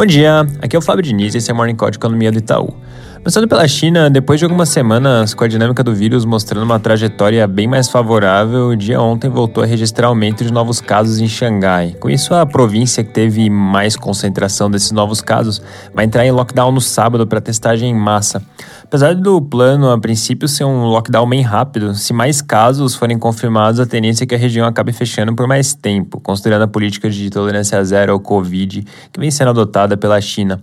Bom dia, aqui é o Fábio Diniz e esse é o Morning Call de Economia do Itaú. Começando pela China, depois de algumas semanas com a dinâmica do vírus mostrando uma trajetória bem mais favorável, o dia ontem voltou a registrar aumento de novos casos em Xangai. Com isso, a província que teve mais concentração desses novos casos vai entrar em lockdown no sábado para testagem em massa. Apesar do plano, a princípio, ser um lockdown bem rápido, se mais casos forem confirmados, a tendência é que a região acabe fechando por mais tempo, considerando a política de tolerância zero ao Covid que vem sendo adotada pela China.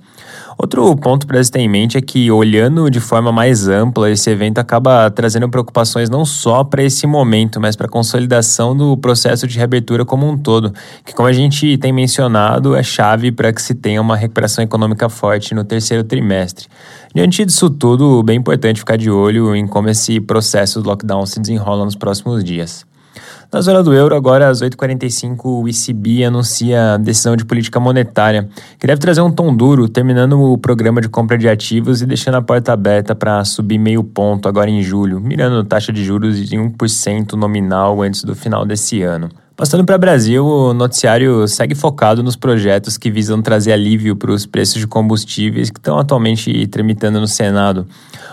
Outro ponto para se ter em mente é que, olhando de forma mais ampla, esse evento acaba trazendo preocupações não só para esse momento, mas para a consolidação do processo de reabertura como um todo, que, como a gente tem mencionado, é chave para que se tenha uma recuperação econômica forte no terceiro trimestre. Diante disso tudo, bem importante ficar de olho em como esse processo do lockdown se desenrola nos próximos dias. Na zona do euro, agora às 8h45, o ECB anuncia a decisão de política monetária, que deve trazer um tom duro, terminando o programa de compra de ativos e deixando a porta aberta para subir meio ponto agora em julho, mirando taxa de juros de 1% nominal antes do final desse ano. Passando para o Brasil, o noticiário segue focado nos projetos que visam trazer alívio para os preços de combustíveis que estão atualmente tramitando no Senado.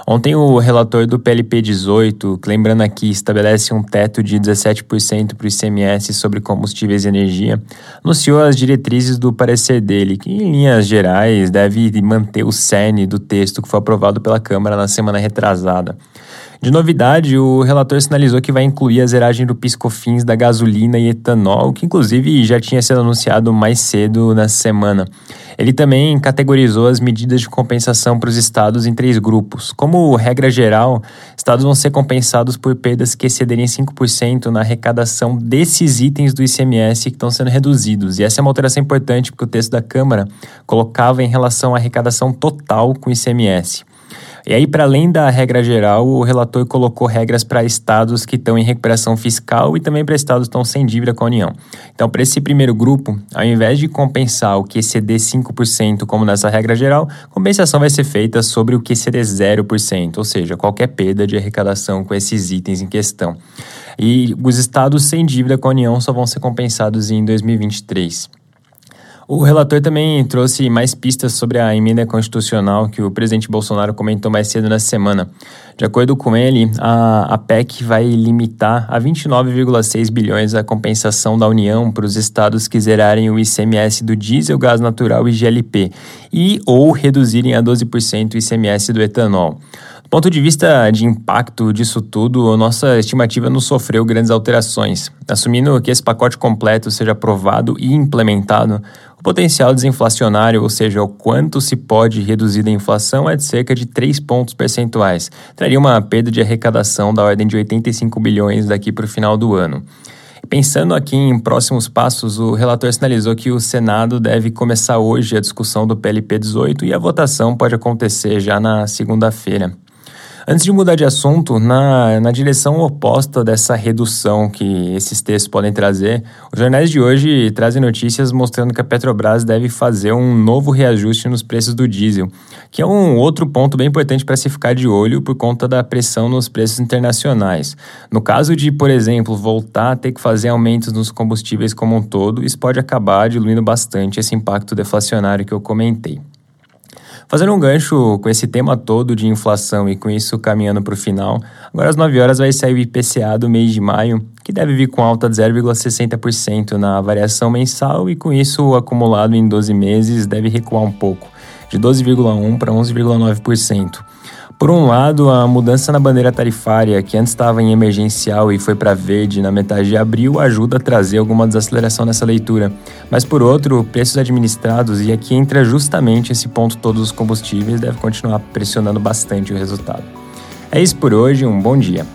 Ontem, o relator do PLP 18, que lembrando aqui, estabelece um teto de 17% para o ICMS sobre combustíveis e energia, anunciou as diretrizes do parecer dele, que, em linhas gerais, deve manter o cerne do texto que foi aprovado pela Câmara na semana retrasada. De novidade, o relator sinalizou que vai incluir a zeragem do piscofins da gasolina e etanol, que inclusive já tinha sido anunciado mais cedo na semana. Ele também categorizou as medidas de compensação para os estados em três grupos. Como regra geral, estados vão ser compensados por perdas que excederem 5% na arrecadação desses itens do ICMS que estão sendo reduzidos. E essa é uma alteração importante porque o texto da Câmara colocava em relação à arrecadação total com o ICMS. E aí, para além da regra geral, o relator colocou regras para estados que estão em recuperação fiscal e também para estados que estão sem dívida com a União. Então, para esse primeiro grupo, ao invés de compensar o que exceder 5%, como nessa regra geral, compensação vai ser feita sobre o que exceder 0%, ou seja, qualquer perda de arrecadação com esses itens em questão. E os estados sem dívida com a União só vão ser compensados em 2023. O relator também trouxe mais pistas sobre a emenda constitucional que o presidente Bolsonaro comentou mais cedo na semana. De acordo com ele, a, a PEC vai limitar a 29,6 bilhões a compensação da União para os estados que zerarem o ICMS do diesel, gás natural e GLP e ou reduzirem a 12% o ICMS do etanol. Ponto de vista de impacto disso tudo, nossa estimativa não sofreu grandes alterações. Assumindo que esse pacote completo seja aprovado e implementado, o potencial desinflacionário, ou seja, o quanto se pode reduzir da inflação, é de cerca de 3 pontos percentuais. Traria uma perda de arrecadação da ordem de 85 bilhões daqui para o final do ano. Pensando aqui em próximos passos, o relator sinalizou que o Senado deve começar hoje a discussão do PLP 18 e a votação pode acontecer já na segunda-feira. Antes de mudar de assunto, na, na direção oposta dessa redução que esses textos podem trazer, os jornais de hoje trazem notícias mostrando que a Petrobras deve fazer um novo reajuste nos preços do diesel, que é um outro ponto bem importante para se ficar de olho por conta da pressão nos preços internacionais. No caso de, por exemplo, voltar a ter que fazer aumentos nos combustíveis como um todo, isso pode acabar diluindo bastante esse impacto deflacionário que eu comentei. Fazendo um gancho com esse tema todo de inflação e com isso caminhando para o final, agora às 9 horas vai sair o IPCA do mês de maio, que deve vir com alta de 0,60% na variação mensal e com isso acumulado em 12 meses deve recuar um pouco, de 12,1% para 11,9%. Por um lado, a mudança na bandeira tarifária, que antes estava em emergencial e foi para verde na metade de abril, ajuda a trazer alguma desaceleração nessa leitura. Mas por outro, preços administrados, e aqui entra justamente esse ponto todos os combustíveis, deve continuar pressionando bastante o resultado. É isso por hoje, um bom dia.